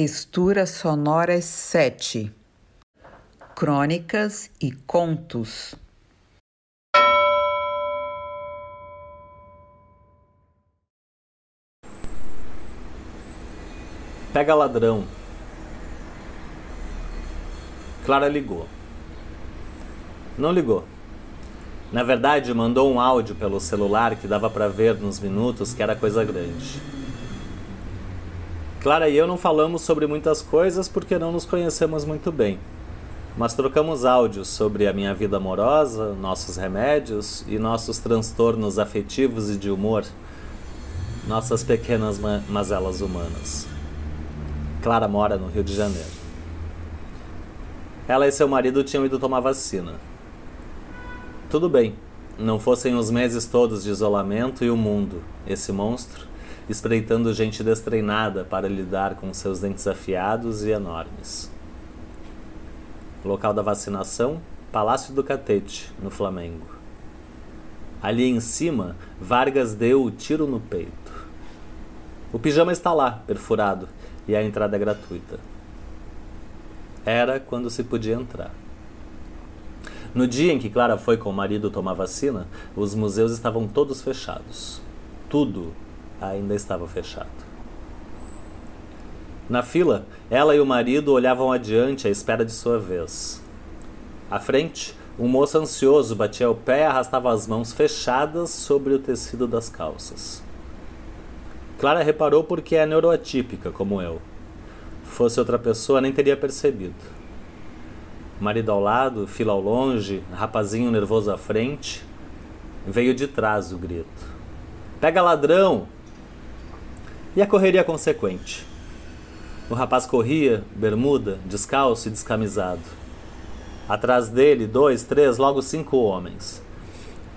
Texturas sonoras 7 Crônicas e contos. Pega ladrão. Clara ligou. Não ligou. Na verdade, mandou um áudio pelo celular que dava para ver nos minutos que era coisa grande. Clara e eu não falamos sobre muitas coisas porque não nos conhecemos muito bem, mas trocamos áudios sobre a minha vida amorosa, nossos remédios e nossos transtornos afetivos e de humor, nossas pequenas ma mazelas humanas. Clara mora no Rio de Janeiro. Ela e seu marido tinham ido tomar vacina. Tudo bem, não fossem os meses todos de isolamento e o mundo, esse monstro, espreitando gente destreinada para lidar com seus dentes afiados e enormes. Local da vacinação: Palácio do Catete, no Flamengo. Ali em cima, Vargas deu o tiro no peito. O pijama está lá, perfurado, e a entrada é gratuita. Era quando se podia entrar. No dia em que Clara foi com o marido tomar vacina, os museus estavam todos fechados. Tudo ainda estava fechado. Na fila, ela e o marido olhavam adiante à espera de sua vez. À frente, um moço ansioso batia o pé e arrastava as mãos fechadas sobre o tecido das calças. Clara reparou porque é neuroatípica, como eu. Fosse outra pessoa, nem teria percebido. Marido ao lado, fila ao longe, rapazinho nervoso à frente. Veio de trás o grito. Pega ladrão! E a correria consequente. O rapaz corria, bermuda, descalço e descamisado. Atrás dele, dois, três, logo cinco homens.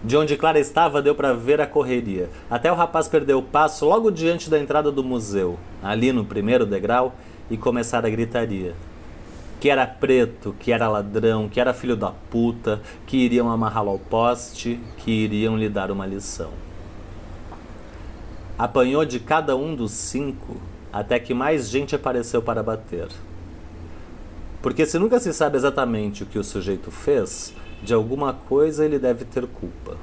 De onde Clara estava, deu para ver a correria. Até o rapaz perdeu o passo logo diante da entrada do museu, ali no primeiro degrau, e começar a gritaria. Que era preto, que era ladrão, que era filho da puta, que iriam amarrá-lo ao poste, que iriam lhe dar uma lição apanhou de cada um dos cinco até que mais gente apareceu para bater. Porque se nunca se sabe exatamente o que o sujeito fez, de alguma coisa ele deve ter culpa.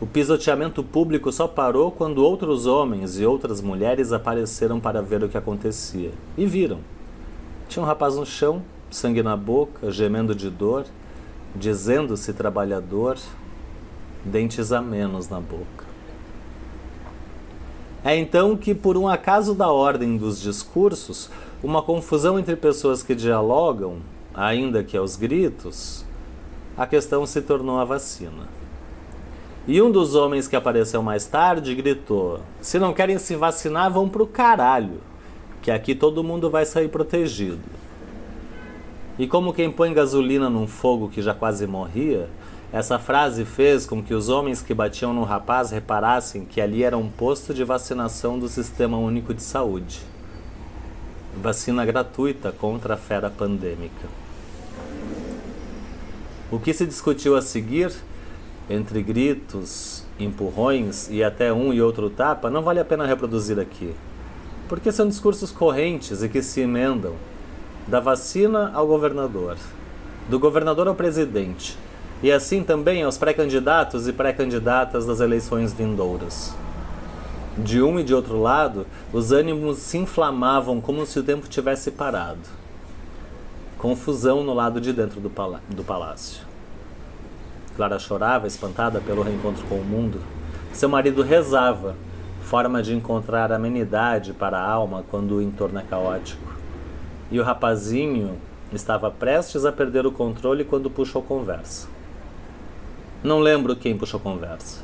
O pisoteamento público só parou quando outros homens e outras mulheres apareceram para ver o que acontecia. E viram. Tinha um rapaz no chão, sangue na boca, gemendo de dor, dizendo-se trabalhador, dentes a menos na boca. É então que, por um acaso da ordem dos discursos, uma confusão entre pessoas que dialogam, ainda que aos gritos, a questão se tornou a vacina. E um dos homens que apareceu mais tarde gritou: Se não querem se vacinar, vão pro caralho, que aqui todo mundo vai sair protegido. E como quem põe gasolina num fogo que já quase morria, essa frase fez com que os homens que batiam no rapaz reparassem que ali era um posto de vacinação do Sistema Único de Saúde. Vacina gratuita contra a fera pandêmica. O que se discutiu a seguir, entre gritos, empurrões e até um e outro tapa, não vale a pena reproduzir aqui. Porque são discursos correntes e que se emendam da vacina ao governador, do governador ao presidente e assim também aos pré-candidatos e pré-candidatas das eleições vindouras. De um e de outro lado, os ânimos se inflamavam como se o tempo tivesse parado. Confusão no lado de dentro do, palá do palácio. Clara chorava, espantada pelo reencontro com o mundo. Seu marido rezava, forma de encontrar amenidade para a alma quando o entorno é caótico. E o rapazinho estava prestes a perder o controle quando puxou conversa. Não lembro quem puxou conversa.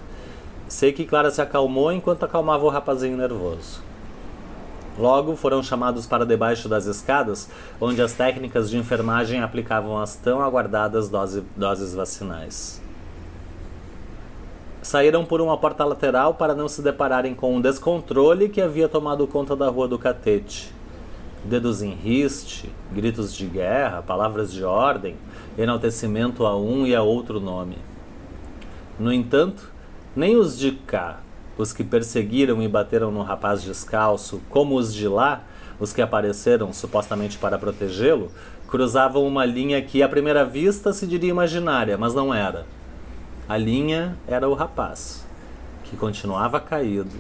Sei que Clara se acalmou enquanto acalmava o rapazinho nervoso. Logo foram chamados para debaixo das escadas, onde as técnicas de enfermagem aplicavam as tão aguardadas dose, doses vacinais. Saíram por uma porta lateral para não se depararem com um descontrole que havia tomado conta da rua do Catete. Dedos em riste, gritos de guerra, palavras de ordem, enaltecimento a um e a outro nome. No entanto, nem os de cá, os que perseguiram e bateram no rapaz descalço, como os de lá, os que apareceram supostamente para protegê-lo, cruzavam uma linha que à primeira vista se diria imaginária, mas não era. A linha era o rapaz, que continuava caído,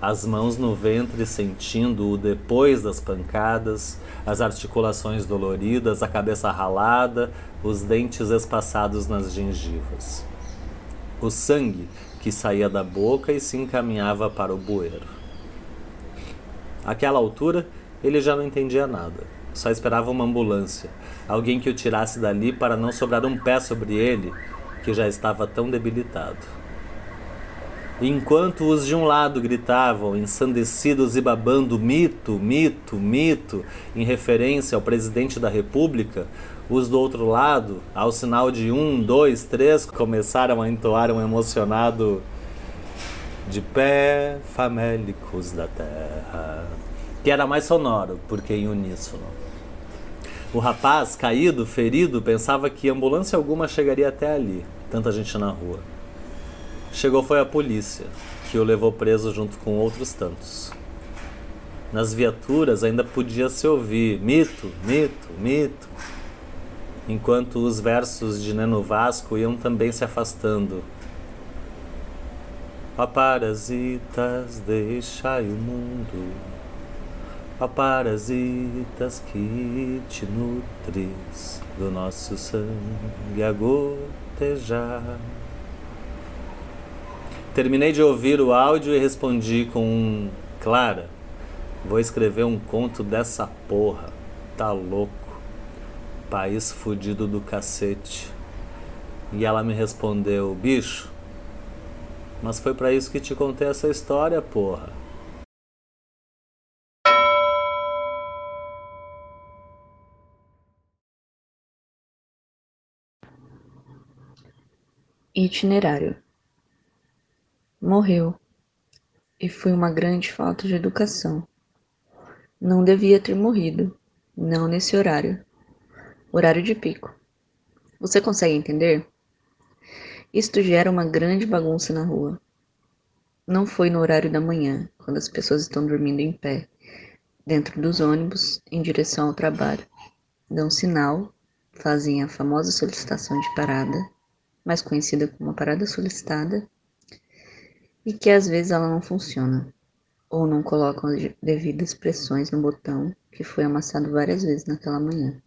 as mãos no ventre sentindo-o depois das pancadas, as articulações doloridas, a cabeça ralada, os dentes espaçados nas gengivas. O sangue que saía da boca e se encaminhava para o bueiro. Àquela altura, ele já não entendia nada. Só esperava uma ambulância, alguém que o tirasse dali para não sobrar um pé sobre ele, que já estava tão debilitado. Enquanto os de um lado gritavam, ensandecidos e babando mito, mito, mito, em referência ao presidente da República, os do outro lado, ao sinal de um, dois, três, começaram a entoar um emocionado de pé famélicos da terra, que era mais sonoro, porque em uníssono. O rapaz, caído, ferido, pensava que ambulância alguma chegaria até ali, tanta gente na rua. Chegou foi a polícia, que o levou preso junto com outros tantos. Nas viaturas ainda podia se ouvir mito, mito, mito, enquanto os versos de Neno Vasco iam também se afastando. Ó parasitas, deixai o mundo, ó parasitas que te nutres do nosso sangue a gotejar. Terminei de ouvir o áudio e respondi com um Clara, vou escrever um conto dessa porra. Tá louco. País fudido do cacete. E ela me respondeu, bicho, mas foi para isso que te contei essa história, porra. Itinerário Morreu, e foi uma grande falta de educação. Não devia ter morrido, não nesse horário. Horário de pico. Você consegue entender? Isto gera uma grande bagunça na rua. Não foi no horário da manhã, quando as pessoas estão dormindo em pé, dentro dos ônibus, em direção ao trabalho. Dão sinal, fazem a famosa solicitação de parada, mais conhecida como a parada solicitada, e que às vezes ela não funciona, ou não colocam as devidas pressões no botão que foi amassado várias vezes naquela manhã.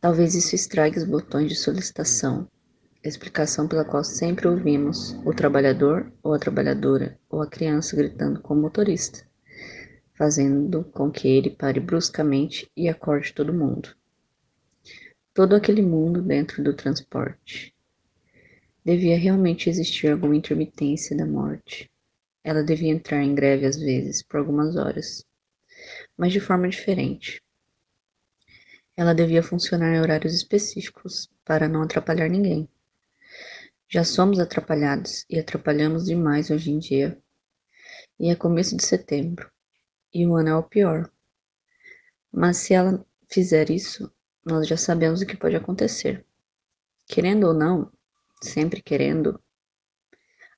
Talvez isso estrague os botões de solicitação, explicação pela qual sempre ouvimos o trabalhador ou a trabalhadora ou a criança gritando com o motorista, fazendo com que ele pare bruscamente e acorde todo mundo. Todo aquele mundo dentro do transporte, Devia realmente existir alguma intermitência da morte. Ela devia entrar em greve às vezes, por algumas horas, mas de forma diferente. Ela devia funcionar em horários específicos, para não atrapalhar ninguém. Já somos atrapalhados e atrapalhamos demais hoje em dia. E é começo de setembro, e o ano é o pior. Mas se ela fizer isso, nós já sabemos o que pode acontecer. Querendo ou não, sempre querendo,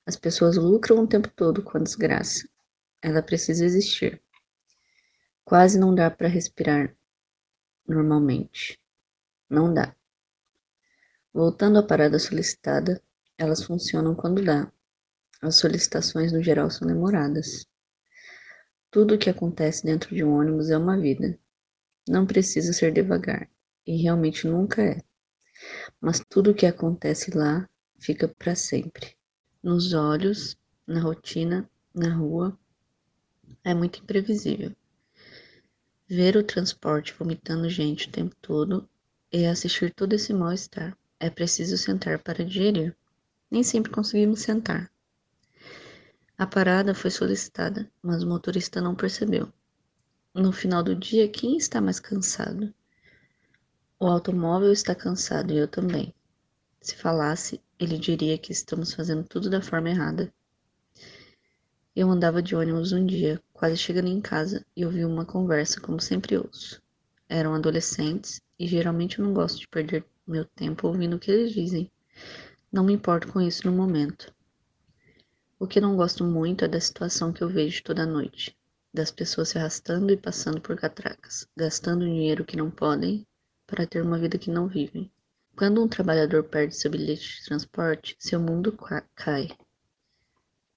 as pessoas lucram o tempo todo com a desgraça. Ela precisa existir. Quase não dá para respirar normalmente. Não dá. Voltando à parada solicitada, elas funcionam quando dá. As solicitações no geral são demoradas. Tudo o que acontece dentro de um ônibus é uma vida. Não precisa ser devagar, e realmente nunca é. Mas tudo o que acontece lá fica para sempre. Nos olhos, na rotina, na rua, é muito imprevisível. Ver o transporte vomitando gente o tempo todo e assistir todo esse mal-estar. É preciso sentar para digerir. Nem sempre conseguimos sentar. A parada foi solicitada, mas o motorista não percebeu. No final do dia, quem está mais cansado? O automóvel está cansado e eu também. Se falasse, ele diria que estamos fazendo tudo da forma errada. Eu andava de ônibus um dia, quase chegando em casa, e ouvi uma conversa como sempre ouço. Eram adolescentes e geralmente eu não gosto de perder meu tempo ouvindo o que eles dizem. Não me importo com isso no momento. O que não gosto muito é da situação que eu vejo toda noite. das pessoas se arrastando e passando por catracas, gastando dinheiro que não podem para ter uma vida que não vivem. Quando um trabalhador perde seu bilhete de transporte, seu mundo cai.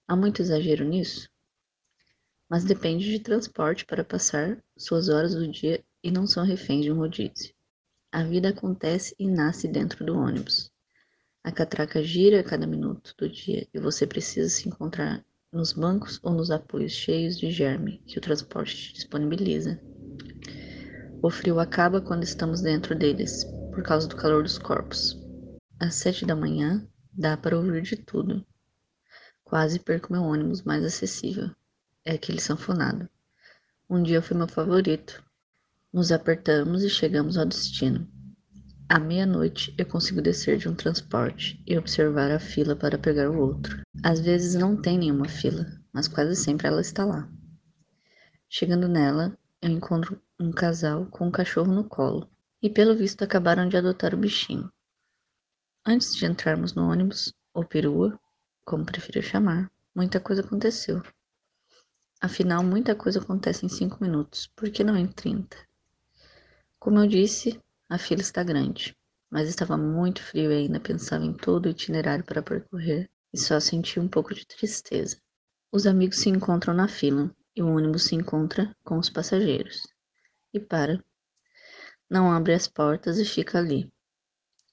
Há muito exagero nisso? Mas depende de transporte para passar suas horas do dia e não são reféns de um rodízio. A vida acontece e nasce dentro do ônibus. A catraca gira a cada minuto do dia e você precisa se encontrar nos bancos ou nos apoios cheios de germe que o transporte disponibiliza. O frio acaba quando estamos dentro deles, por causa do calor dos corpos. Às sete da manhã, dá para ouvir de tudo. Quase perco meu ônibus mais acessível. É aquele sanfonado. Um dia foi meu favorito. Nos apertamos e chegamos ao destino. À meia-noite, eu consigo descer de um transporte e observar a fila para pegar o outro. Às vezes não tem nenhuma fila, mas quase sempre ela está lá. Chegando nela, eu encontro um casal com um cachorro no colo e pelo visto acabaram de adotar o bichinho. Antes de entrarmos no ônibus, ou perua, como prefiro chamar, muita coisa aconteceu. Afinal, muita coisa acontece em cinco minutos, por que não em trinta? Como eu disse, a fila está grande, mas estava muito frio e ainda pensava em todo o itinerário para percorrer e só senti um pouco de tristeza. Os amigos se encontram na fila e o ônibus se encontra com os passageiros. E para não abre as portas e fica ali.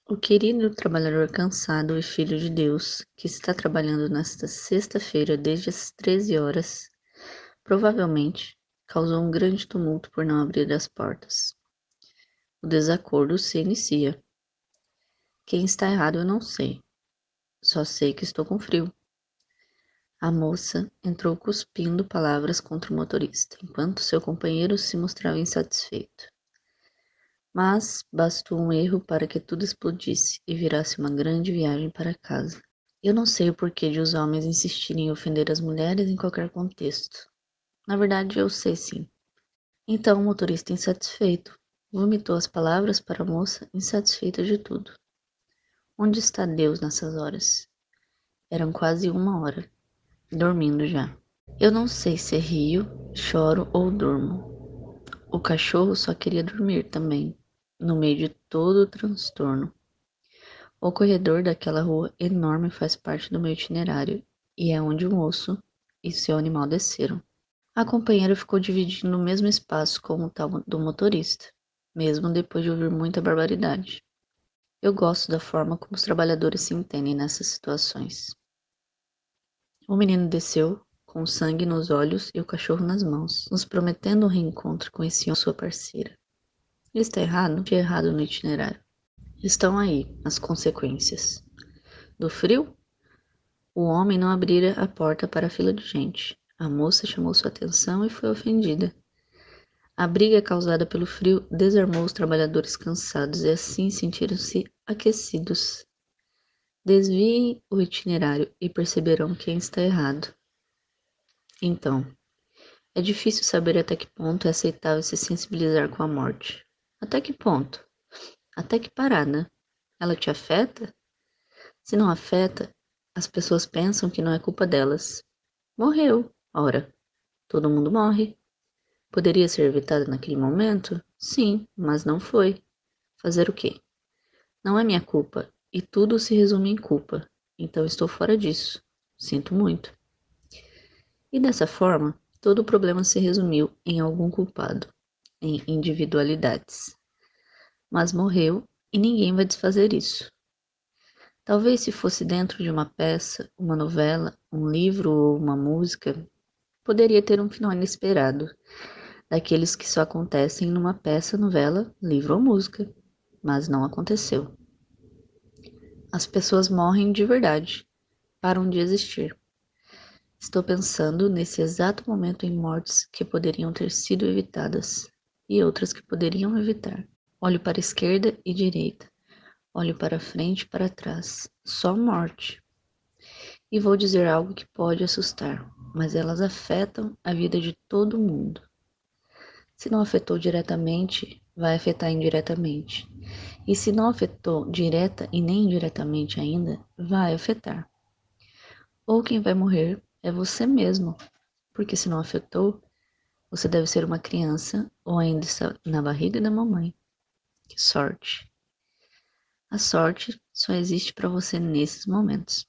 O querido trabalhador cansado e filho de Deus, que está trabalhando nesta sexta-feira desde as 13 horas, provavelmente causou um grande tumulto por não abrir as portas. O desacordo se inicia. Quem está errado eu não sei. Só sei que estou com frio. A moça entrou cuspindo palavras contra o motorista, enquanto seu companheiro se mostrava insatisfeito. Mas bastou um erro para que tudo explodisse e virasse uma grande viagem para casa. Eu não sei o porquê de os homens insistirem em ofender as mulheres em qualquer contexto. Na verdade, eu sei sim. Então o motorista insatisfeito vomitou as palavras para a moça insatisfeita de tudo. Onde está Deus nessas horas? Eram quase uma hora, dormindo já. Eu não sei se rio, choro ou durmo. O cachorro só queria dormir também no meio de todo o transtorno. O corredor daquela rua enorme faz parte do meu itinerário e é onde o moço e seu animal desceram. A companheira ficou dividindo o mesmo espaço com o tal do motorista, mesmo depois de ouvir muita barbaridade. Eu gosto da forma como os trabalhadores se entendem nessas situações. O menino desceu, com sangue nos olhos e o cachorro nas mãos, nos prometendo um reencontro com esse sua parceira. Está errado? De errado no itinerário. Estão aí as consequências. Do frio? O homem não abrira a porta para a fila de gente. A moça chamou sua atenção e foi ofendida. A briga causada pelo frio desarmou os trabalhadores cansados e assim sentiram-se aquecidos. Desviem o itinerário e perceberão quem está errado. Então, é difícil saber até que ponto é aceitável se sensibilizar com a morte. Até que ponto? Até que parada? Ela te afeta? Se não afeta, as pessoas pensam que não é culpa delas. Morreu, ora, todo mundo morre. Poderia ser evitada naquele momento? Sim, mas não foi. Fazer o quê? Não é minha culpa, e tudo se resume em culpa, então estou fora disso. Sinto muito. E dessa forma, todo o problema se resumiu em algum culpado em individualidades. Mas morreu e ninguém vai desfazer isso. Talvez se fosse dentro de uma peça, uma novela, um livro ou uma música, poderia ter um final inesperado, daqueles que só acontecem numa peça, novela, livro ou música, mas não aconteceu. As pessoas morrem de verdade, param de existir. Estou pensando nesse exato momento em mortes que poderiam ter sido evitadas e outras que poderiam evitar. Olho para a esquerda e direita. Olho para frente e para trás. Só morte. E vou dizer algo que pode assustar, mas elas afetam a vida de todo mundo. Se não afetou diretamente, vai afetar indiretamente. E se não afetou direta e nem indiretamente ainda, vai afetar. Ou quem vai morrer é você mesmo, porque se não afetou, Você deve ser uma criança ou ainda está na barriga da mamãe. Que sorte! A sorte só existe para você nesses momentos.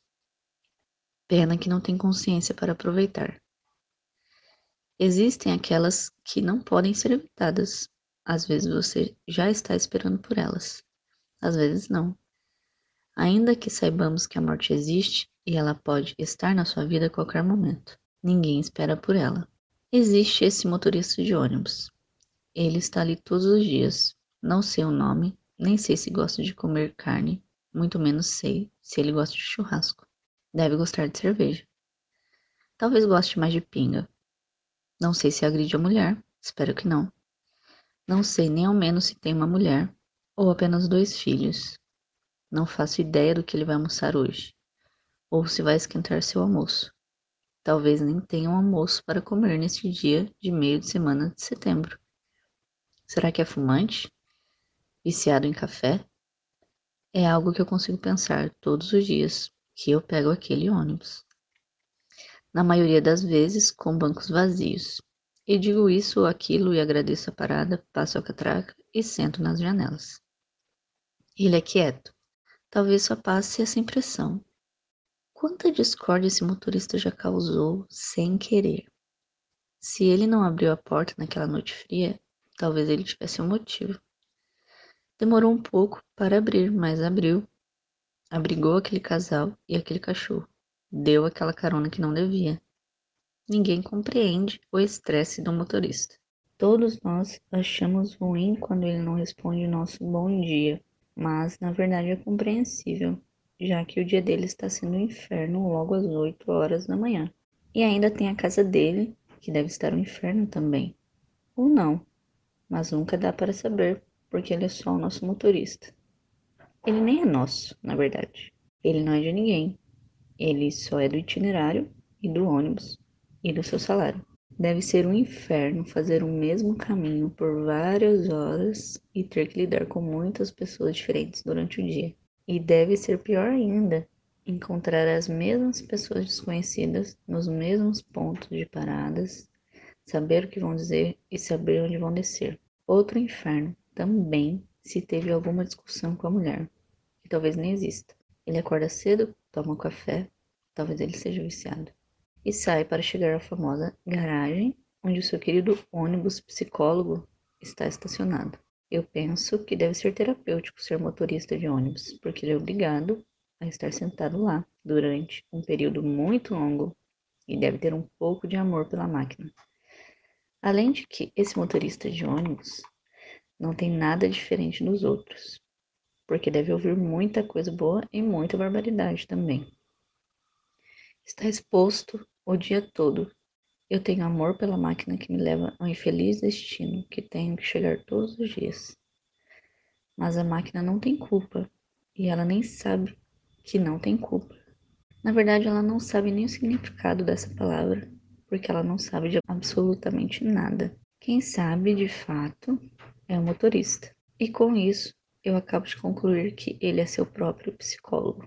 Pena que não tem consciência para aproveitar. Existem aquelas que não podem ser evitadas. Às vezes você já está esperando por elas, às vezes não. Ainda que saibamos que a morte existe e ela pode estar na sua vida a qualquer momento, ninguém espera por ela. Existe esse motorista de ônibus. Ele está ali todos os dias. Não sei o nome, nem sei se gosta de comer carne, muito menos sei se ele gosta de churrasco. Deve gostar de cerveja. Talvez goste mais de pinga. Não sei se agride a mulher, espero que não. Não sei nem ao menos se tem uma mulher ou apenas dois filhos. Não faço ideia do que ele vai almoçar hoje, ou se vai esquentar seu almoço. Talvez nem tenha um almoço para comer neste dia de meio de semana de setembro. Será que é fumante? Viciado em café? É algo que eu consigo pensar todos os dias que eu pego aquele ônibus. Na maioria das vezes, com bancos vazios. E digo isso ou aquilo e agradeço a parada, passo a catraca e sento nas janelas. Ele é quieto. Talvez só passe essa impressão, Quanta discórdia esse motorista já causou sem querer. Se ele não abriu a porta naquela noite fria, talvez ele tivesse um motivo. Demorou um pouco para abrir, mas abriu. Abrigou aquele casal e aquele cachorro. Deu aquela carona que não devia. Ninguém compreende o estresse do motorista. Todos nós achamos ruim quando ele não responde nosso bom dia, mas na verdade é compreensível já que o dia dele está sendo um inferno logo às 8 horas da manhã. E ainda tem a casa dele, que deve estar um inferno também. Ou não, mas nunca dá para saber, porque ele é só o nosso motorista. Ele nem é nosso, na verdade. Ele não é de ninguém. Ele só é do itinerário e do ônibus e do seu salário. Deve ser um inferno fazer o mesmo caminho por várias horas e ter que lidar com muitas pessoas diferentes durante o dia. E deve ser pior ainda encontrar as mesmas pessoas desconhecidas nos mesmos pontos de paradas, saber o que vão dizer e saber onde vão descer. Outro inferno também se teve alguma discussão com a mulher, que talvez nem exista. Ele acorda cedo, toma um café, talvez ele seja viciado, e sai para chegar à famosa garagem onde o seu querido ônibus psicólogo está estacionado. Eu penso que deve ser terapêutico ser motorista de ônibus, porque ele é obrigado a estar sentado lá durante um período muito longo e deve ter um pouco de amor pela máquina. Além de que esse motorista de ônibus não tem nada diferente dos outros, porque deve ouvir muita coisa boa e muita barbaridade também. Está exposto o dia todo eu tenho amor pela máquina que me leva ao infeliz destino que tenho que chegar todos os dias. Mas a máquina não tem culpa e ela nem sabe que não tem culpa. Na verdade, ela não sabe nem o significado dessa palavra, porque ela não sabe de absolutamente nada. Quem sabe de fato é o motorista. E com isso, eu acabo de concluir que ele é seu próprio psicólogo,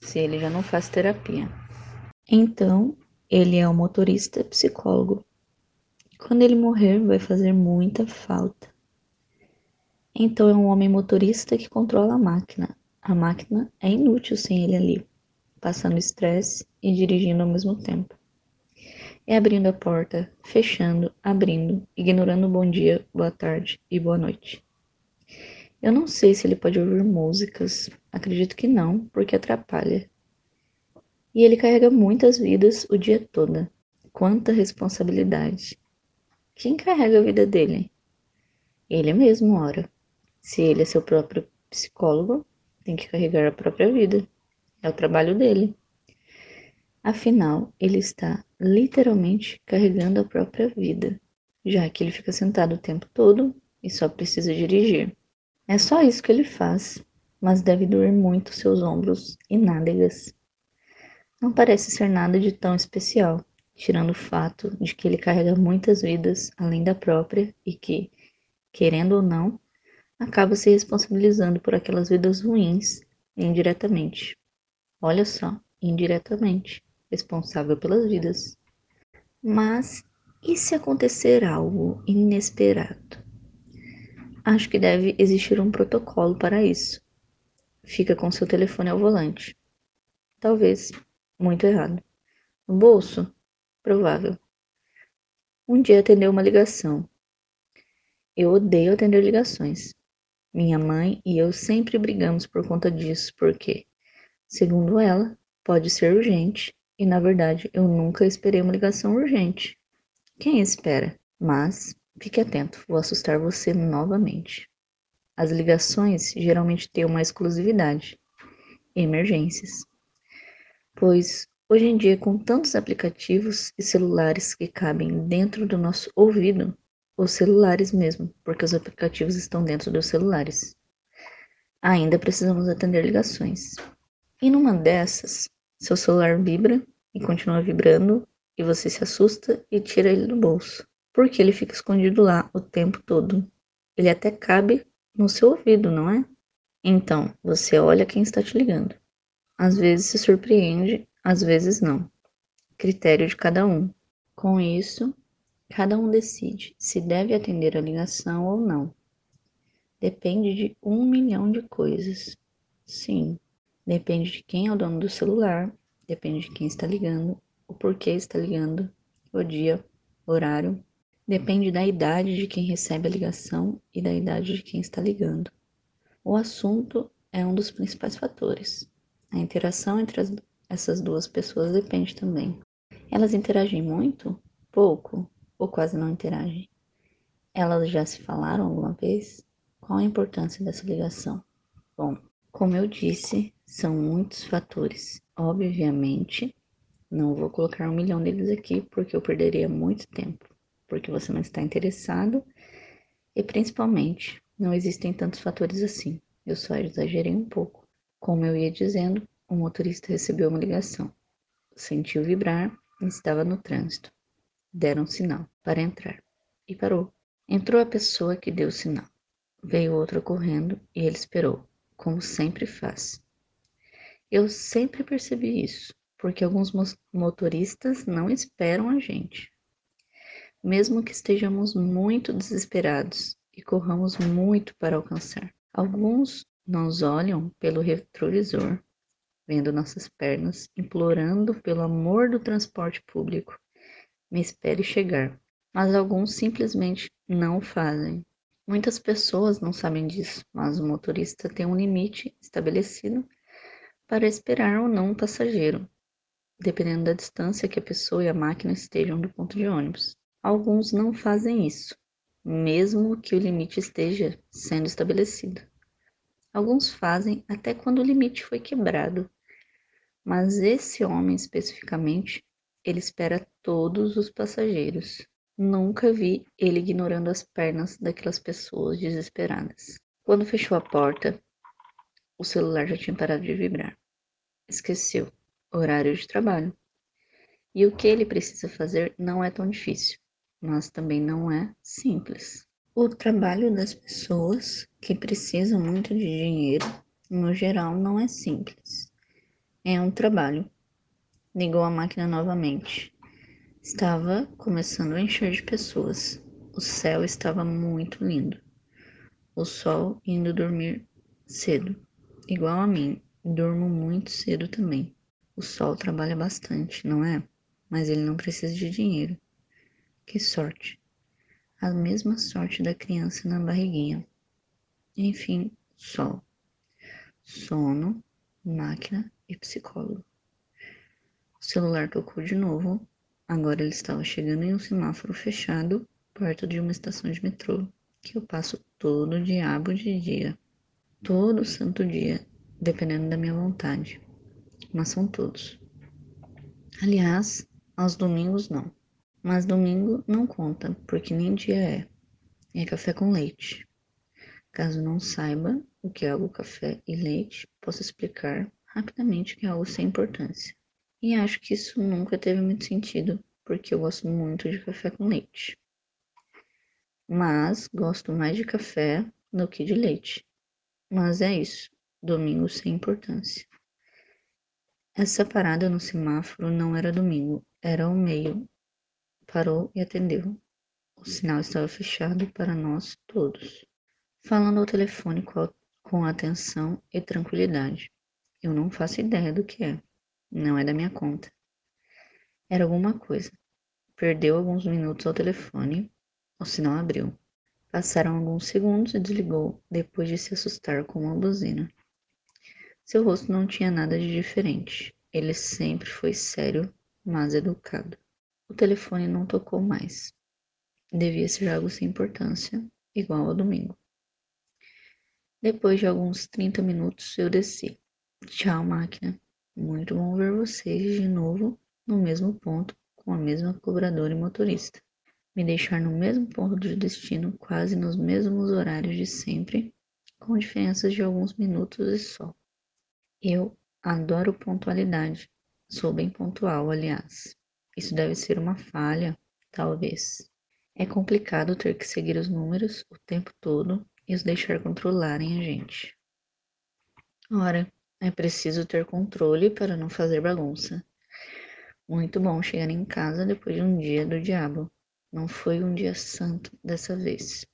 se ele já não faz terapia. Então, ele é um motorista psicólogo. Quando ele morrer, vai fazer muita falta. Então é um homem motorista que controla a máquina. A máquina é inútil sem ele ali, passando estresse e dirigindo ao mesmo tempo. É abrindo a porta, fechando, abrindo, ignorando bom dia, boa tarde e boa noite. Eu não sei se ele pode ouvir músicas, acredito que não, porque atrapalha. E ele carrega muitas vidas o dia todo. Quanta responsabilidade. Quem carrega a vida dele? Ele mesmo, ora. Se ele é seu próprio psicólogo, tem que carregar a própria vida. É o trabalho dele. Afinal, ele está literalmente carregando a própria vida, já que ele fica sentado o tempo todo e só precisa dirigir. É só isso que ele faz, mas deve doer muito seus ombros e nádegas. Não parece ser nada de tão especial, tirando o fato de que ele carrega muitas vidas além da própria e que, querendo ou não, acaba se responsabilizando por aquelas vidas ruins indiretamente. Olha só, indiretamente, responsável pelas vidas. Mas, E se acontecer algo inesperado? Acho que deve existir um protocolo para isso. Fica com seu telefone ao volante. Talvez muito errado. No bolso? Provável. Um dia atendeu uma ligação. Eu odeio atender ligações. Minha mãe e eu sempre brigamos por conta disso, porque, segundo ela, pode ser urgente, e na verdade eu nunca esperei uma ligação urgente. Quem espera? Mas fique atento, vou assustar você novamente. As ligações geralmente têm uma exclusividade: emergências. Pois Hoje em dia, com tantos aplicativos e celulares que cabem dentro do nosso ouvido, os celulares mesmo, porque os aplicativos estão dentro dos celulares, ainda precisamos atender ligações. E numa dessas, seu celular vibra e continua vibrando, e você se assusta e tira ele do bolso, porque ele fica escondido lá o tempo todo. Ele até cabe no seu ouvido, não é? Então, você olha quem está te ligando. Às vezes se surpreende às vezes não. Critério de cada um. Com isso, cada um decide se deve atender a ligação ou não. Depende de um milhão de coisas. Sim, depende de quem é o dono do celular, depende de quem está ligando, o porquê está ligando, o dia, horário. Depende da idade de quem recebe a ligação e da idade de quem está ligando. O assunto é um dos principais fatores. A interação entre as essas duas pessoas depende também. Elas interagem muito? Pouco? Ou quase não interagem? Elas já se falaram alguma vez? Qual a importância dessa ligação? Bom, como eu disse, são muitos fatores. Obviamente, não vou colocar um milhão deles aqui porque eu perderia muito tempo, porque você não está interessado e principalmente não existem tantos fatores assim. Eu só exagerei um pouco. Como eu ia dizendo, o motorista recebeu uma ligação. Sentiu vibrar e estava no trânsito. Deram um sinal para entrar e parou. Entrou a pessoa que deu o sinal. Veio outra correndo e ele esperou, como sempre faz. Eu sempre percebi isso, porque alguns motoristas não esperam a gente. Mesmo que estejamos muito desesperados e corramos muito para alcançar. Alguns nos olham pelo retrovisor vendo nossas pernas, implorando pelo amor do transporte público. Me espere chegar. Mas alguns simplesmente não fazem. Muitas pessoas não sabem disso, mas o motorista tem um limite estabelecido para esperar ou não um passageiro, dependendo da distância que a pessoa e a máquina estejam do ponto de ônibus. Alguns não fazem isso, mesmo que o limite esteja sendo estabelecido. Alguns fazem até quando o limite foi quebrado mas esse homem especificamente, ele espera todos os passageiros. Nunca vi ele ignorando as pernas daquelas pessoas desesperadas. Quando fechou a porta, o celular já tinha parado de vibrar. Esqueceu. Horário de trabalho. E o que ele precisa fazer não é tão difícil, mas também não é simples. O trabalho das pessoas que precisam muito de dinheiro, no geral, não é simples. É um trabalho. Ligou a máquina novamente. Estava começando a encher de pessoas. O céu estava muito lindo. O sol indo dormir cedo. Igual a mim, durmo muito cedo também. O sol trabalha bastante, não é? Mas ele não precisa de dinheiro. Que sorte! A mesma sorte da criança na barriguinha. Enfim, sol. Sono, máquina e psicólogo. O celular tocou de novo. Agora ele estava chegando em um semáforo fechado, perto de uma estação de metrô, que eu passo todo diabo de dia. Todo santo dia, dependendo da minha vontade. Mas são todos. Aliás, aos domingos não. Mas domingo não conta, porque nem dia é. É café com leite. Caso não saiba o que é o café e leite, posso explicar rapidamente que é algo sem importância. E acho que isso nunca teve muito sentido, porque eu gosto muito de café com leite. Mas gosto mais de café do que de leite. Mas é isso, domingo sem importância. Essa parada no semáforo não era domingo, era o meio parou e atendeu. O sinal estava fechado para nós todos. Falando ao telefone com, atenção e tranquilidade. Eu não faço ideia do que é. Não é da minha conta. Era alguma coisa. Perdeu alguns minutos ao telefone. O sinal abriu. Passaram alguns segundos e desligou, depois de se assustar com uma buzina. Seu rosto não tinha nada de diferente. Ele sempre foi sério, mas educado. O telefone não tocou mais. Devia ser algo sem importância, igual ao domingo. Depois de alguns 30 minutos, eu desci. Tchau, máquina. Muito bom ver vocês de novo no mesmo ponto, com a mesma cobradora e motorista me deixar no mesmo ponto de destino, quase nos mesmos horários de sempre, com diferenças de alguns minutos e só. Eu adoro pontualidade. Sou bem pontual, aliás. Isso deve ser uma falha, talvez. É complicado ter que seguir os números o tempo todo e os deixar controlarem a gente. Ora, é preciso ter controle para não fazer bagunça. Muito bom chegar em casa depois de um dia do diabo. Não foi um dia santo dessa vez.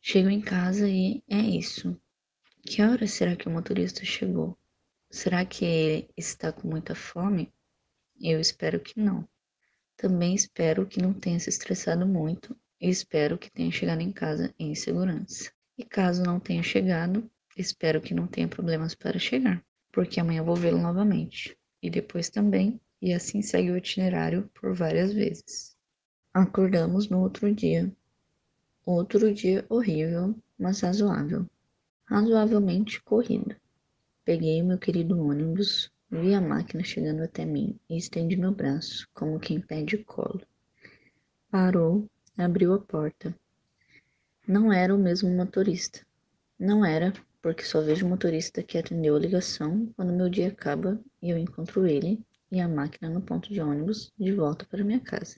Chego em casa e é isso. Que hora será que o motorista chegou? Será que ele está com muita fome? Eu espero que não. Também espero que não tenha se estressado muito e espero que tenha chegado em casa em segurança. E caso não tenha chegado, espero que não tenha problemas para chegar, porque amanhã vou vê-lo novamente. E depois também, e assim segue o itinerário por várias vezes. Acordamos no outro dia. Outro dia horrível, mas razoável. Razoavelmente corrido. Peguei meu querido ônibus, vi a máquina chegando até mim e estendi meu braço, como quem pede colo. Parou, abriu a porta. Não era o mesmo motorista. Não era, porque só vejo o motorista que atendeu a ligação quando meu dia acaba e eu encontro ele e a máquina no ponto de ônibus de volta para minha casa.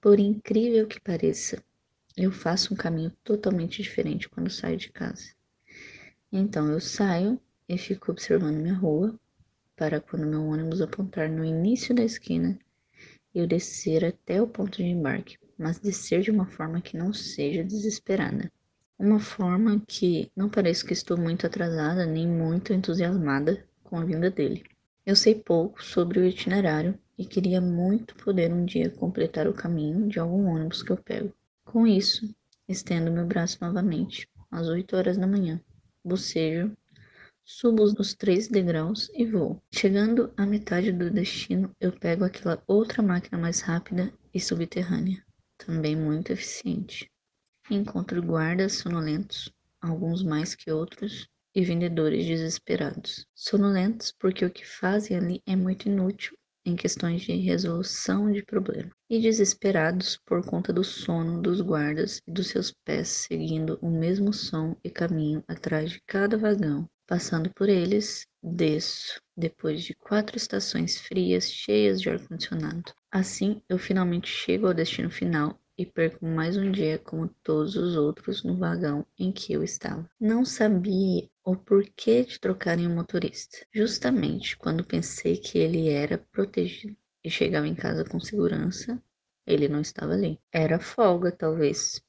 Por incrível que pareça, eu faço um caminho totalmente diferente quando saio de casa. Então eu saio e fico observando minha rua para quando meu ônibus apontar no início da esquina, eu descer até o ponto de embarque, mas descer de uma forma que não seja desesperada. Uma forma que não pareça que estou muito atrasada nem muito entusiasmada com a vinda dele. Eu sei pouco sobre o itinerário e queria muito poder um dia completar o caminho de algum ônibus que eu pego. Com isso, estendo meu braço novamente, às oito horas da manhã, bocejo, subo os três degraus e vou. Chegando à metade do destino, eu pego aquela outra máquina mais rápida e subterrânea, também muito eficiente. Encontro guardas sonolentos, alguns mais que outros, e vendedores desesperados. Sonolentos porque o que fazem ali é muito inútil em questões de resolução de problema, e desesperados por conta do sono dos guardas e dos seus pés seguindo o mesmo som e caminho atrás de cada vagão. Passando por eles, desço, depois de quatro estações frias cheias de ar-condicionado. Assim, eu finalmente chego ao destino final e perco mais um dia como todos os outros no vagão em que eu estava. Não sabia o porquê de trocarem o motorista. Justamente quando pensei que ele era protegido e chegava em casa com segurança, ele não estava ali. Era folga, talvez.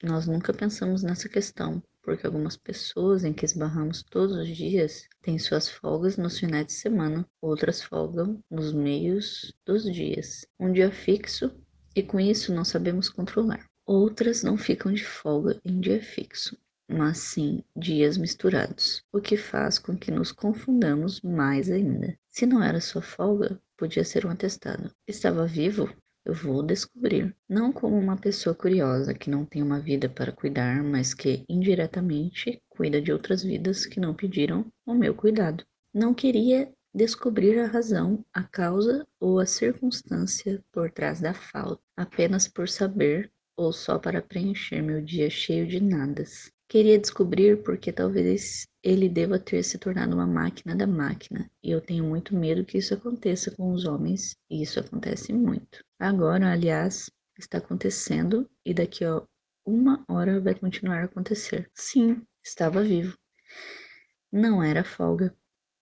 Nós nunca pensamos nessa questão, porque algumas pessoas em que esbarramos todos os dias têm suas folgas nos finais de semana, outras folgam nos meios dos dias. Um dia fixo e com isso não sabemos controlar. Outras não ficam de folga em dia fixo, mas sim dias misturados, o que faz com que nos confundamos mais ainda. Se não era sua folga, podia ser um atestado. Estava vivo? Eu vou descobrir. Não como uma pessoa curiosa que não tem uma vida para cuidar, mas que indiretamente cuida de outras vidas que não pediram o meu cuidado. Não queria descobrir a razão, a causa ou a circunstância por trás da falta, apenas por saber ou só para preencher meu dia cheio de nadas. Queria descobrir porque talvez ele deva ter se tornado uma máquina da máquina, e eu tenho muito medo que isso aconteça com os homens, e isso acontece muito. Agora, aliás, está acontecendo e daqui a uma hora vai continuar a acontecer. Sim, estava vivo. Não era folga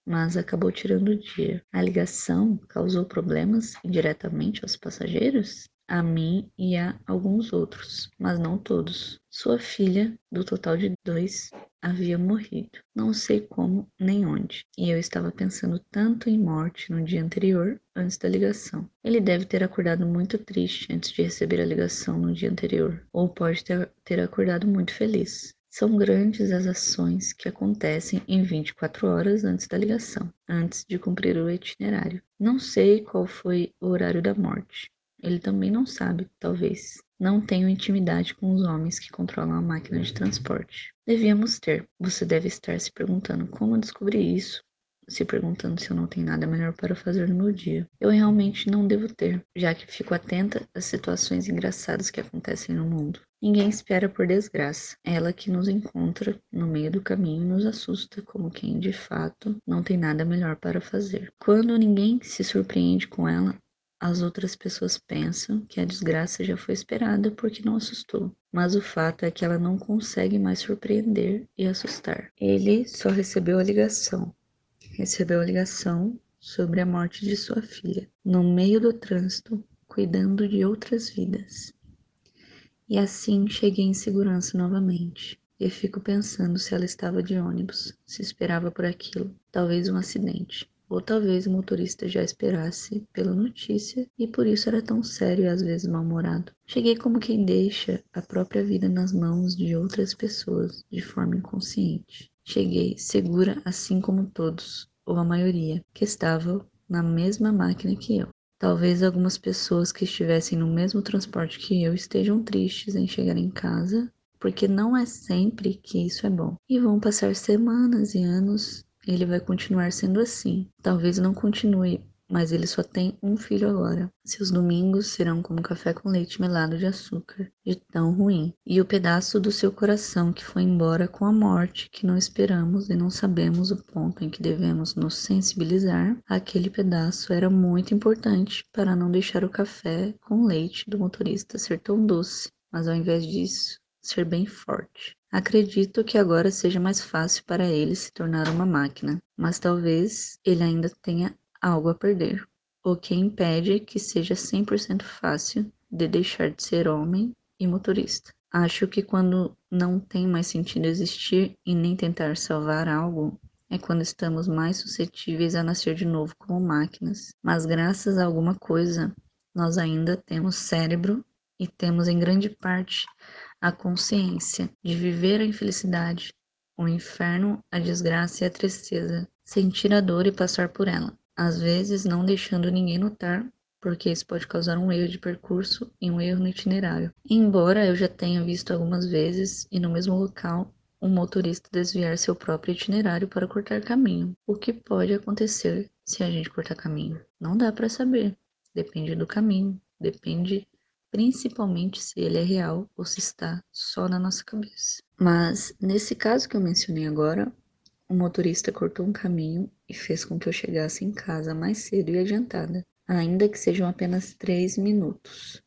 mas acabou tirando o dia. A ligação causou problemas indiretamente aos passageiros? a mim e a alguns outros, mas não todos. Sua filha, do total de dois, havia morrido. Não sei como nem onde. E eu estava pensando tanto em morte no dia anterior, antes da ligação. Ele deve ter acordado muito triste antes de receber a ligação no dia anterior, ou pode ter, ter acordado muito feliz. São grandes as ações que acontecem em 24 horas antes da ligação, antes de cumprir o itinerário. Não sei qual foi o horário da morte. Ele também não sabe, talvez. Não tenho intimidade com os homens que controlam a máquina de transporte. Devíamos ter. Você deve estar se perguntando como descobri isso, se perguntando se eu não tenho nada melhor para fazer no meu dia. Eu realmente não devo ter, já que fico atenta às situações engraçadas que acontecem no mundo. Ninguém espera por desgraça. Ela que nos encontra no meio do caminho nos assusta como quem de fato não tem nada melhor para fazer. Quando ninguém se surpreende com ela, as outras pessoas pensam que a desgraça já foi esperada porque não assustou, mas o fato é que ela não consegue mais surpreender e assustar. Ele só recebeu a ligação. Recebeu a ligação sobre a morte de sua filha, no meio do trânsito, cuidando de outras vidas. E assim cheguei em segurança novamente. E fico pensando se ela estava de ônibus, se esperava por aquilo, talvez um acidente. Ou talvez o motorista já esperasse pela notícia e por isso era tão sério e às vezes mal-humorado. Cheguei como quem deixa a própria vida nas mãos de outras pessoas de forma inconsciente. Cheguei segura assim como todos, ou a maioria, que estavam na mesma máquina que eu. Talvez algumas pessoas que estivessem no mesmo transporte que eu estejam tristes em chegar em casa, porque não é sempre que isso é bom. E vão passar semanas e anos ele vai continuar sendo assim. Talvez não continue, mas ele só tem um filho agora. Seus domingos serão como café com leite melado de açúcar, de tão ruim. E o pedaço do seu coração que foi embora com a morte, que não esperamos e não sabemos o ponto em que devemos nos sensibilizar, aquele pedaço era muito importante para não deixar o café com leite do motorista ser tão doce, mas ao invés disso, ser bem forte. Acredito que agora seja mais fácil para ele se tornar uma máquina, mas talvez ele ainda tenha algo a perder, o que impede que seja 100% fácil de deixar de ser homem e motorista. Acho que quando não tem mais sentido existir e nem tentar salvar algo, é quando estamos mais suscetíveis a nascer de novo como máquinas. Mas graças a alguma coisa, nós ainda temos cérebro e temos em grande parte a consciência de viver a infelicidade, o inferno, a desgraça e a tristeza, sentir a dor e passar por ela, às vezes não deixando ninguém notar, porque isso pode causar um erro de percurso e um erro no itinerário. Embora eu já tenha visto algumas vezes e no mesmo local um motorista desviar seu próprio itinerário para cortar caminho. O que pode acontecer se a gente cortar caminho? Não dá para saber. Depende do caminho, depende principalmente se ele é real ou se está só na nossa cabeça. Mas nesse caso que eu mencionei agora, o motorista cortou um caminho e fez com que eu chegasse em casa mais cedo e adiantada, ainda que sejam apenas três minutos.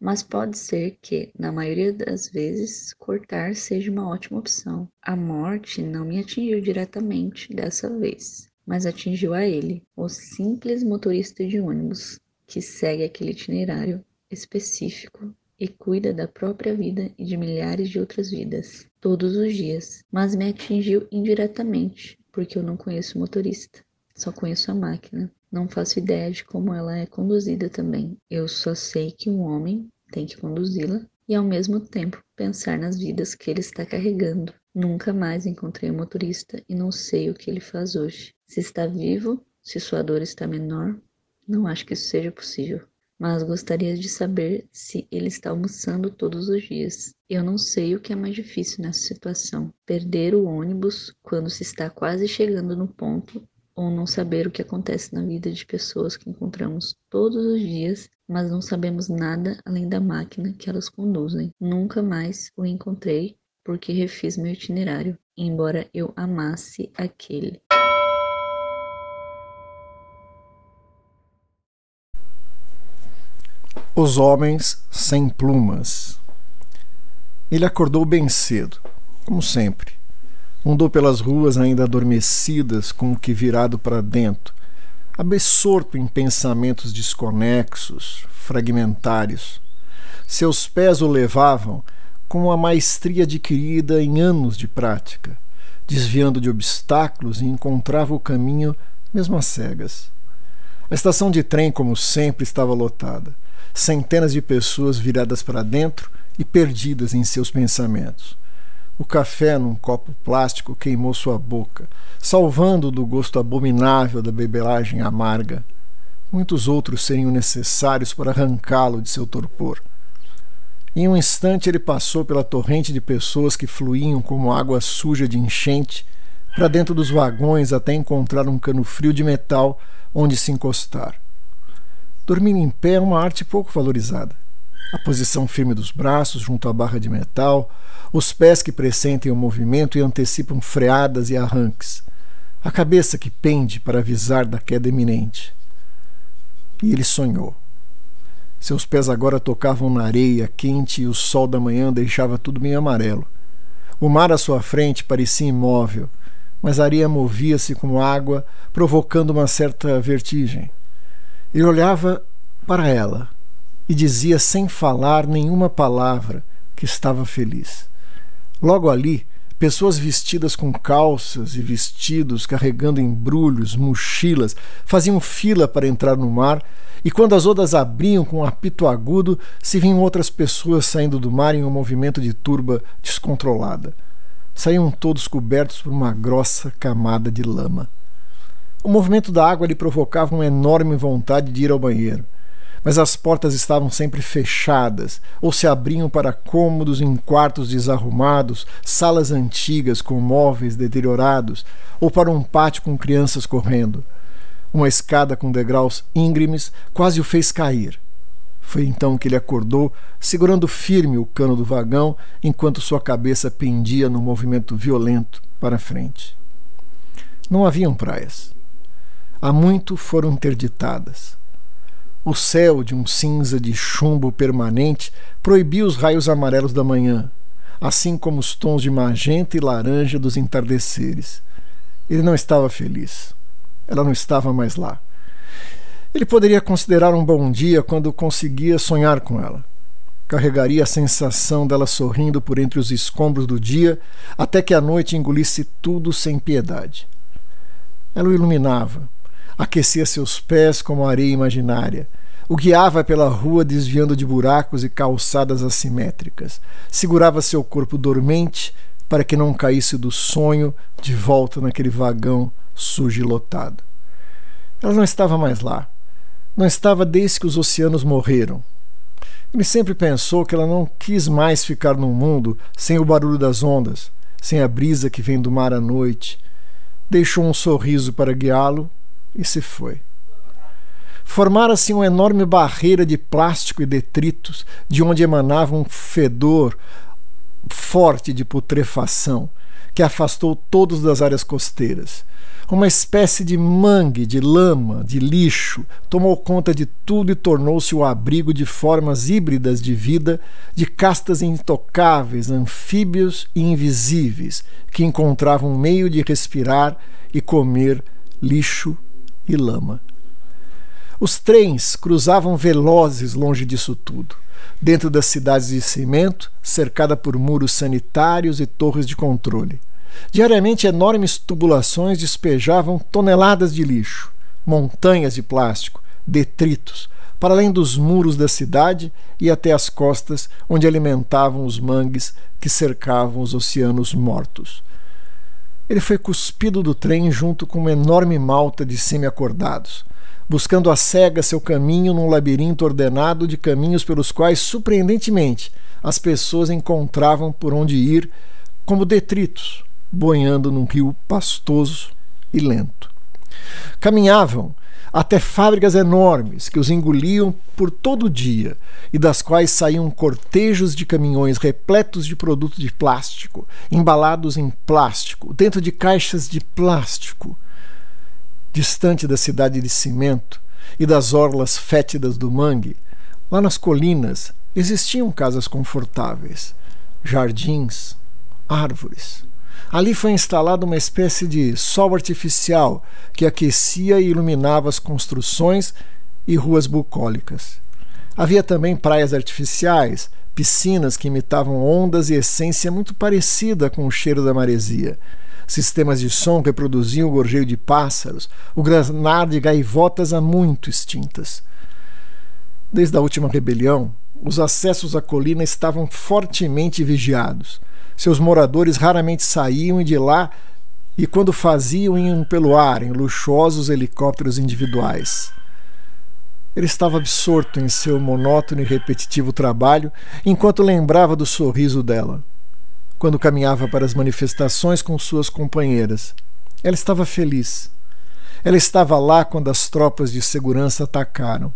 Mas pode ser que, na maioria das vezes, cortar seja uma ótima opção. A morte não me atingiu diretamente dessa vez, mas atingiu a ele, o simples motorista de ônibus que segue aquele itinerário específico e cuida da própria vida e de milhares de outras vidas, todos os dias, mas me atingiu indiretamente, porque eu não conheço o motorista, só conheço a máquina. Não faço ideia de como ela é conduzida também. Eu só sei que um homem tem que conduzi-la e ao mesmo tempo pensar nas vidas que ele está carregando. Nunca mais encontrei o um motorista e não sei o que ele faz hoje. Se está vivo, se sua dor está menor, não acho que isso seja possível mas gostaria de saber se ele está almoçando todos os dias. Eu não sei o que é mais difícil nessa situação: perder o ônibus quando se está quase chegando no ponto, ou não saber o que acontece na vida de pessoas que encontramos todos os dias, mas não sabemos nada além da máquina que elas conduzem. Nunca mais o encontrei porque refiz meu itinerário, embora eu amasse aquele. Os homens sem plumas. Ele acordou bem cedo, como sempre. Andou pelas ruas ainda adormecidas, com o que virado para dentro, absorto em pensamentos desconexos, fragmentários. Seus pés o levavam com uma maestria adquirida em anos de prática, desviando de obstáculos e encontrava o caminho mesmo às cegas. A estação de trem, como sempre, estava lotada. Centenas de pessoas viradas para dentro e perdidas em seus pensamentos. O café num copo plástico queimou sua boca, salvando do gosto abominável da bebelagem amarga. Muitos outros seriam necessários para arrancá-lo de seu torpor. Em um instante ele passou pela torrente de pessoas que fluíam como água suja de enchente para dentro dos vagões até encontrar um cano frio de metal onde se encostar. Dormir em pé é uma arte pouco valorizada. A posição firme dos braços junto à barra de metal, os pés que pressentem o movimento e antecipam freadas e arranques, a cabeça que pende para avisar da queda iminente. E ele sonhou. Seus pés agora tocavam na areia quente e o sol da manhã deixava tudo meio amarelo. O mar à sua frente parecia imóvel, mas a areia movia-se como água, provocando uma certa vertigem. Ele olhava para ela e dizia sem falar nenhuma palavra que estava feliz. Logo ali, pessoas vestidas com calças e vestidos, carregando embrulhos, mochilas, faziam fila para entrar no mar, e quando as ondas abriam com um apito agudo, se vinham outras pessoas saindo do mar em um movimento de turba descontrolada. Saíam todos cobertos por uma grossa camada de lama. O movimento da água lhe provocava uma enorme vontade de ir ao banheiro mas as portas estavam sempre fechadas ou se abriam para cômodos em quartos desarrumados, salas antigas com móveis deteriorados ou para um pátio com crianças correndo. Uma escada com degraus íngremes quase o fez cair. Foi então que ele acordou, segurando firme o cano do vagão, enquanto sua cabeça pendia num movimento violento para frente. Não haviam praias. Há muito foram interditadas. O céu, de um cinza de chumbo permanente, proibia os raios amarelos da manhã, assim como os tons de magenta e laranja dos entardeceres. Ele não estava feliz. Ela não estava mais lá. Ele poderia considerar um bom dia quando conseguia sonhar com ela. Carregaria a sensação dela sorrindo por entre os escombros do dia até que a noite engolisse tudo sem piedade. Ela o iluminava, aquecia seus pés como areia imaginária, o guiava pela rua desviando de buracos e calçadas assimétricas. Segurava seu corpo dormente para que não caísse do sonho de volta naquele vagão sujo e lotado. Ela não estava mais lá. Não estava desde que os oceanos morreram. Ele sempre pensou que ela não quis mais ficar num mundo sem o barulho das ondas, sem a brisa que vem do mar à noite. Deixou um sorriso para guiá-lo e se foi. Formara-se uma enorme barreira de plástico e detritos, de onde emanava um fedor forte de putrefação, que afastou todos das áreas costeiras. Uma espécie de mangue, de lama, de lixo, tomou conta de tudo e tornou-se o abrigo de formas híbridas de vida, de castas intocáveis, anfíbios e invisíveis, que encontravam meio de respirar e comer lixo e lama. Os trens cruzavam velozes longe disso tudo, dentro das cidades de cimento, cercada por muros sanitários e torres de controle. Diariamente, enormes tubulações despejavam toneladas de lixo, montanhas de plástico, detritos, para além dos muros da cidade e até as costas, onde alimentavam os mangues que cercavam os oceanos mortos. Ele foi cuspido do trem junto com uma enorme malta de semi-acordados buscando a cega seu caminho num labirinto ordenado de caminhos pelos quais, surpreendentemente, as pessoas encontravam por onde ir, como detritos, boiando num rio pastoso e lento. Caminhavam até fábricas enormes que os engoliam por todo o dia e das quais saíam cortejos de caminhões repletos de produtos de plástico, embalados em plástico, dentro de caixas de plástico distante da cidade de cimento e das orlas fétidas do mangue, lá nas colinas existiam casas confortáveis, jardins, árvores. Ali foi instalada uma espécie de sol artificial que aquecia e iluminava as construções e ruas bucólicas. Havia também praias artificiais, piscinas que imitavam ondas e essência muito parecida com o cheiro da maresia, sistemas de som que o gorjeio de pássaros, o granar de gaivotas há muito extintas. Desde a última rebelião, os acessos à colina estavam fortemente vigiados. Seus moradores raramente saíam de lá e, quando faziam, iam pelo ar em luxuosos helicópteros individuais. Ele estava absorto em seu monótono e repetitivo trabalho enquanto lembrava do sorriso dela. Quando caminhava para as manifestações com suas companheiras, ela estava feliz. Ela estava lá quando as tropas de segurança atacaram.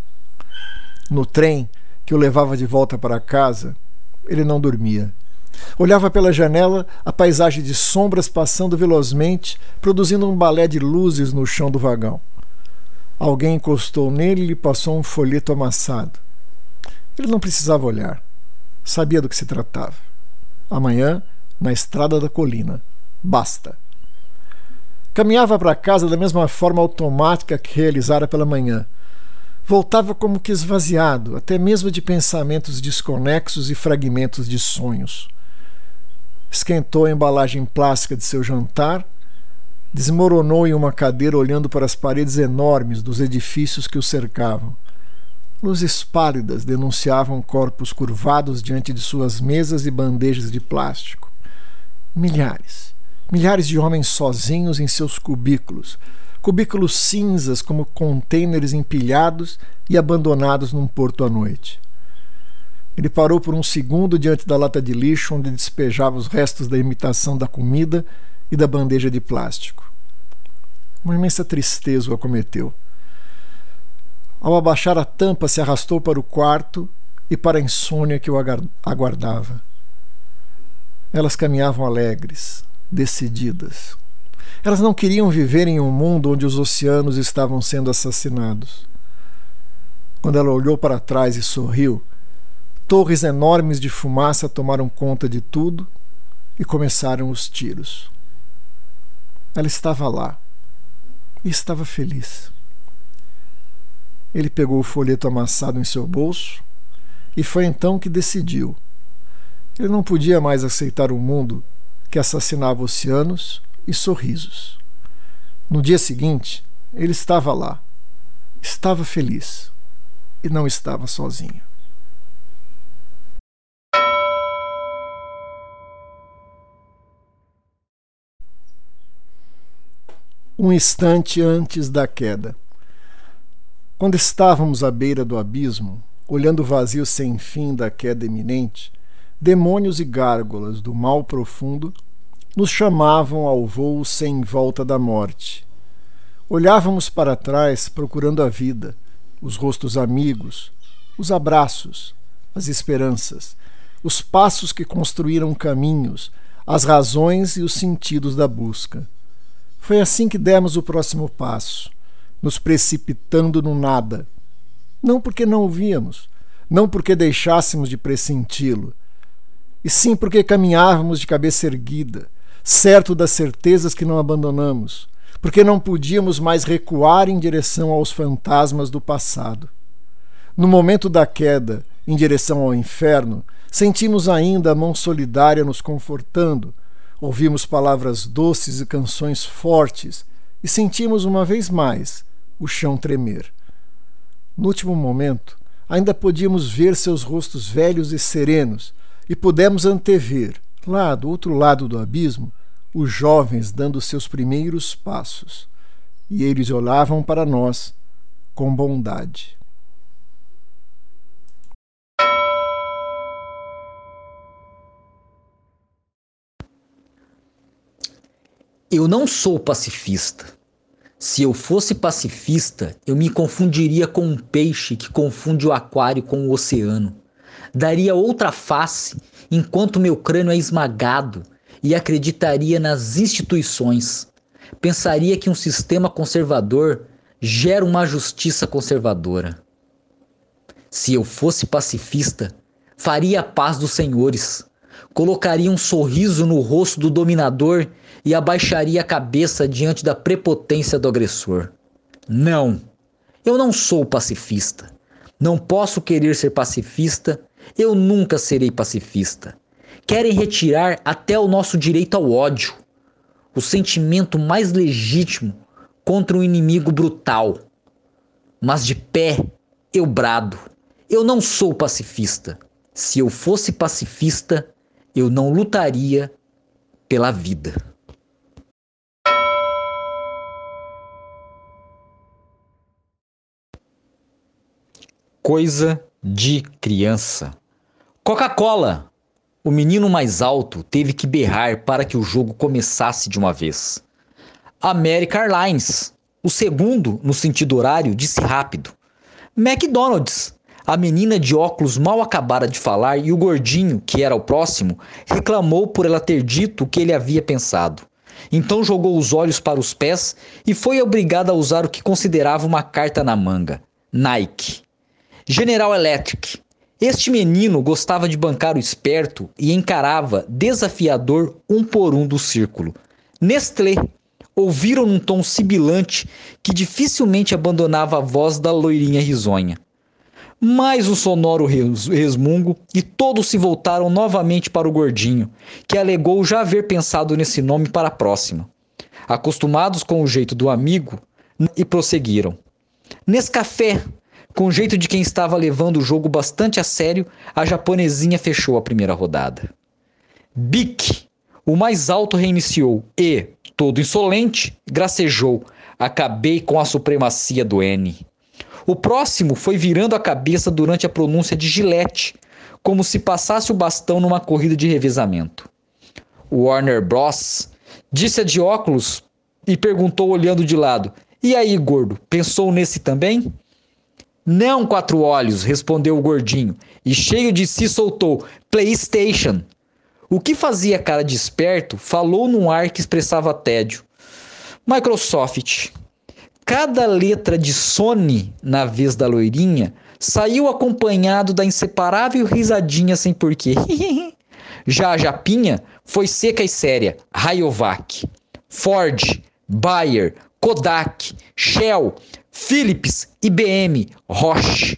No trem que o levava de volta para casa, ele não dormia. Olhava pela janela a paisagem de sombras passando velozmente, produzindo um balé de luzes no chão do vagão. Alguém encostou nele e lhe passou um folheto amassado. Ele não precisava olhar. Sabia do que se tratava. Amanhã, na estrada da colina. Basta. Caminhava para casa da mesma forma automática que realizara pela manhã. Voltava como que esvaziado, até mesmo de pensamentos desconexos e fragmentos de sonhos. Esquentou a embalagem plástica de seu jantar desmoronou em uma cadeira olhando para as paredes enormes dos edifícios que o cercavam. Luzes pálidas denunciavam corpos curvados diante de suas mesas e bandejas de plástico. Milhares, milhares de homens sozinhos em seus cubículos, cubículos cinzas como contêineres empilhados e abandonados num porto à noite. Ele parou por um segundo diante da lata de lixo onde despejava os restos da imitação da comida e da bandeja de plástico. Uma imensa tristeza o acometeu. Ao abaixar a tampa, se arrastou para o quarto e para a insônia que o aguardava. Elas caminhavam alegres, decididas. Elas não queriam viver em um mundo onde os oceanos estavam sendo assassinados. Quando ela olhou para trás e sorriu, torres enormes de fumaça tomaram conta de tudo e começaram os tiros. Ela estava lá e estava feliz. Ele pegou o folheto amassado em seu bolso e foi então que decidiu. Ele não podia mais aceitar um mundo que assassinava oceanos e sorrisos. No dia seguinte, ele estava lá, estava feliz e não estava sozinho. Um instante antes da queda. Quando estávamos à beira do abismo, olhando o vazio sem fim da queda iminente, demônios e gárgulas do mal profundo nos chamavam ao voo sem volta da morte. Olhávamos para trás procurando a vida, os rostos amigos, os abraços, as esperanças, os passos que construíram caminhos, as razões e os sentidos da busca. Foi assim que demos o próximo passo, nos precipitando no nada. Não porque não o víamos, não porque deixássemos de pressenti-lo, e sim porque caminhávamos de cabeça erguida, certo das certezas que não abandonamos, porque não podíamos mais recuar em direção aos fantasmas do passado. No momento da queda, em direção ao inferno, sentimos ainda a mão solidária nos confortando, Ouvimos palavras doces e canções fortes e sentimos uma vez mais o chão tremer. No último momento, ainda podíamos ver seus rostos velhos e serenos e pudemos antever, lá do outro lado do abismo, os jovens dando seus primeiros passos. E eles olhavam para nós com bondade. Eu não sou pacifista. Se eu fosse pacifista, eu me confundiria com um peixe que confunde o aquário com o oceano. Daria outra face enquanto meu crânio é esmagado e acreditaria nas instituições. Pensaria que um sistema conservador gera uma justiça conservadora. Se eu fosse pacifista, faria a paz dos senhores, colocaria um sorriso no rosto do dominador e abaixaria a cabeça diante da prepotência do agressor. Não, eu não sou pacifista. Não posso querer ser pacifista, eu nunca serei pacifista. Querem retirar até o nosso direito ao ódio, o sentimento mais legítimo contra um inimigo brutal. Mas de pé eu brado: eu não sou pacifista. Se eu fosse pacifista, eu não lutaria pela vida. Coisa de criança. Coca-Cola! O menino mais alto teve que berrar para que o jogo começasse de uma vez. American Airlines. O segundo, no sentido horário, disse rápido. McDonald's. A menina de óculos mal acabara de falar e o gordinho, que era o próximo, reclamou por ela ter dito o que ele havia pensado. Então jogou os olhos para os pés e foi obrigada a usar o que considerava uma carta na manga: Nike. General Electric. Este menino gostava de bancar o esperto e encarava desafiador um por um do círculo. Nestlé. Ouviram num tom sibilante que dificilmente abandonava a voz da loirinha risonha mais um sonoro resmungo e todos se voltaram novamente para o gordinho, que alegou já haver pensado nesse nome para a próxima. Acostumados com o jeito do amigo, e prosseguiram. Nescafé, com o jeito de quem estava levando o jogo bastante a sério, a japonesinha fechou a primeira rodada. Bic, o mais alto reiniciou e, todo insolente, gracejou: Acabei com a supremacia do N. O próximo foi virando a cabeça durante a pronúncia de Gillette, como se passasse o bastão numa corrida de revezamento. Warner Bros. disse a de óculos e perguntou olhando de lado: E aí, gordo, pensou nesse também? Não, quatro olhos, respondeu o gordinho, e cheio de si soltou: PlayStation. O que fazia cara de esperto falou num ar que expressava tédio. Microsoft. Cada letra de Sony na vez da loirinha saiu acompanhado da inseparável risadinha sem porquê. Já a Japinha foi seca e séria. Rayovac, Ford, Bayer, Kodak, Shell, Philips, IBM, Roche.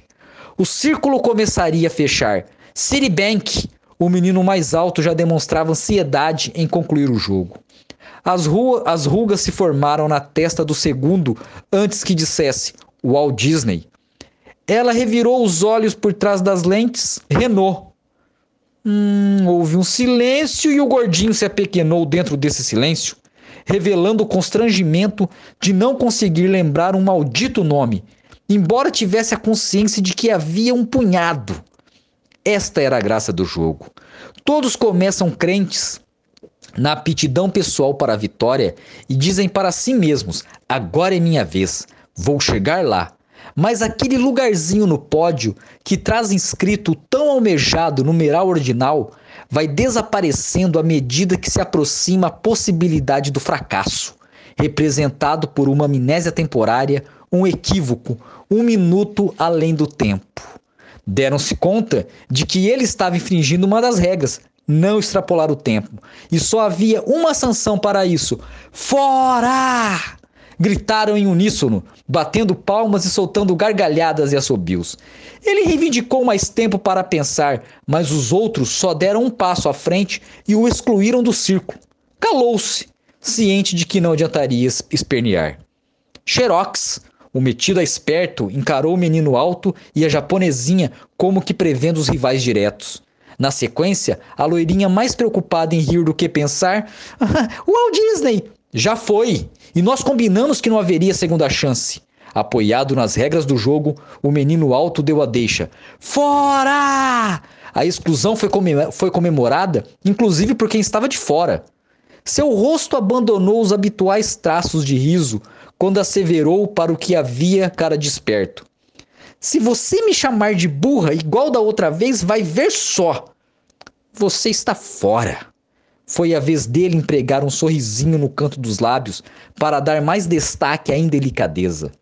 O círculo começaria a fechar. Citibank, o menino mais alto já demonstrava ansiedade em concluir o jogo. As, as rugas se formaram na testa do segundo antes que dissesse Walt Disney. Ela revirou os olhos por trás das lentes. Renault. Hum, houve um silêncio e o gordinho se apequenou dentro desse silêncio, revelando o constrangimento de não conseguir lembrar um maldito nome, embora tivesse a consciência de que havia um punhado. Esta era a graça do jogo. Todos começam crentes, na aptidão pessoal para a vitória e dizem para si mesmos: agora é minha vez, vou chegar lá. Mas aquele lugarzinho no pódio que traz inscrito tão almejado numeral ordinal vai desaparecendo à medida que se aproxima a possibilidade do fracasso, representado por uma amnésia temporária, um equívoco, um minuto além do tempo. Deram-se conta de que ele estava infringindo uma das regras, não extrapolar o tempo. E só havia uma sanção para isso: Fora! Gritaram em uníssono, batendo palmas e soltando gargalhadas e assobios. Ele reivindicou mais tempo para pensar, mas os outros só deram um passo à frente e o excluíram do círculo. Calou-se, ciente de que não adiantaria espernear. Xerox, o metido a esperto, encarou o menino alto e a japonesinha como que prevendo os rivais diretos. Na sequência, a loirinha mais preocupada em rir do que pensar: Walt Disney! Já foi! E nós combinamos que não haveria segunda chance. Apoiado nas regras do jogo, o menino alto deu a deixa. Fora! A exclusão foi, foi comemorada, inclusive por quem estava de fora. Seu rosto abandonou os habituais traços de riso quando asseverou para o que havia cara desperto. Se você me chamar de burra igual da outra vez, vai ver só. Você está fora. Foi a vez dele empregar um sorrisinho no canto dos lábios para dar mais destaque à indelicadeza.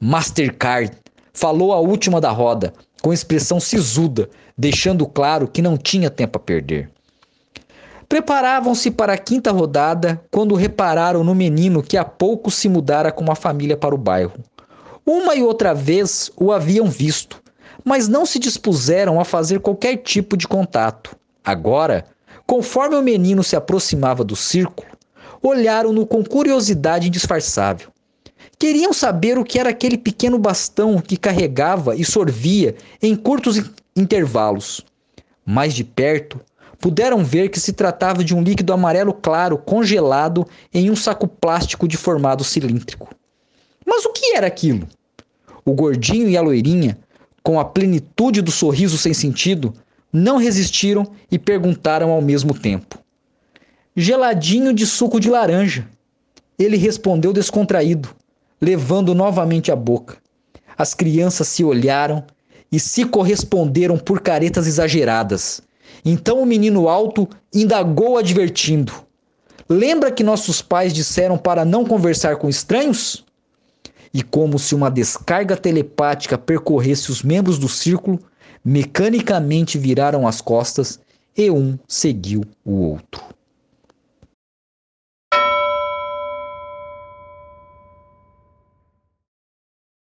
Mastercard falou a última da roda, com expressão sisuda, deixando claro que não tinha tempo a perder. Preparavam-se para a quinta rodada quando repararam no menino que há pouco se mudara com uma família para o bairro. Uma e outra vez o haviam visto, mas não se dispuseram a fazer qualquer tipo de contato. Agora, conforme o menino se aproximava do círculo, olharam-no com curiosidade indisfarçável. Queriam saber o que era aquele pequeno bastão que carregava e sorvia em curtos intervalos. Mais de perto, puderam ver que se tratava de um líquido amarelo claro congelado em um saco plástico de formato cilíndrico. Mas o que era aquilo? O gordinho e a loirinha, com a plenitude do sorriso sem sentido, não resistiram e perguntaram ao mesmo tempo: Geladinho de suco de laranja. Ele respondeu descontraído, levando novamente a boca. As crianças se olharam e se corresponderam por caretas exageradas. Então o menino alto indagou advertindo: Lembra que nossos pais disseram para não conversar com estranhos? E como se uma descarga telepática percorresse os membros do círculo, mecanicamente viraram as costas e um seguiu o outro.